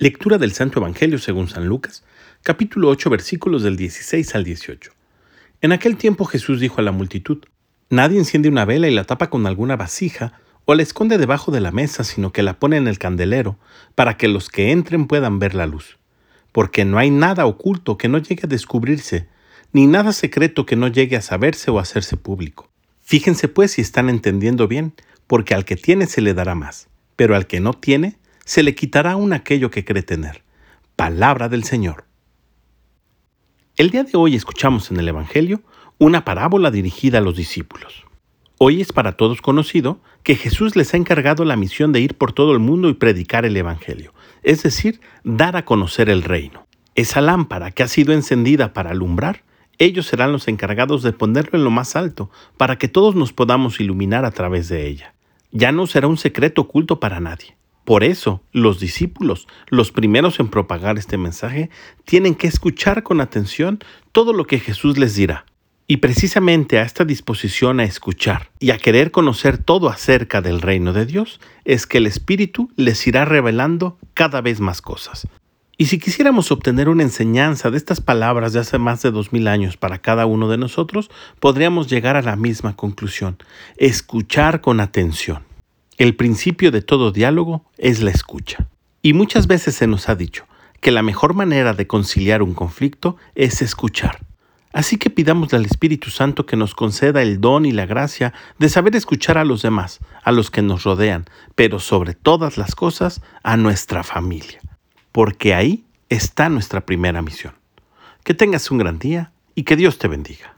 Lectura del Santo Evangelio según San Lucas, capítulo 8, versículos del 16 al 18. En aquel tiempo Jesús dijo a la multitud, Nadie enciende una vela y la tapa con alguna vasija o la esconde debajo de la mesa, sino que la pone en el candelero, para que los que entren puedan ver la luz. Porque no hay nada oculto que no llegue a descubrirse, ni nada secreto que no llegue a saberse o hacerse público. Fíjense pues si están entendiendo bien, porque al que tiene se le dará más, pero al que no tiene, se le quitará aún aquello que cree tener. Palabra del Señor. El día de hoy escuchamos en el Evangelio una parábola dirigida a los discípulos. Hoy es para todos conocido que Jesús les ha encargado la misión de ir por todo el mundo y predicar el Evangelio, es decir, dar a conocer el reino. Esa lámpara que ha sido encendida para alumbrar, ellos serán los encargados de ponerlo en lo más alto, para que todos nos podamos iluminar a través de ella. Ya no será un secreto oculto para nadie. Por eso, los discípulos, los primeros en propagar este mensaje, tienen que escuchar con atención todo lo que Jesús les dirá. Y precisamente a esta disposición a escuchar y a querer conocer todo acerca del reino de Dios es que el Espíritu les irá revelando cada vez más cosas. Y si quisiéramos obtener una enseñanza de estas palabras de hace más de dos mil años para cada uno de nosotros, podríamos llegar a la misma conclusión, escuchar con atención. El principio de todo diálogo es la escucha. Y muchas veces se nos ha dicho que la mejor manera de conciliar un conflicto es escuchar. Así que pidamos al Espíritu Santo que nos conceda el don y la gracia de saber escuchar a los demás, a los que nos rodean, pero sobre todas las cosas a nuestra familia, porque ahí está nuestra primera misión. Que tengas un gran día y que Dios te bendiga.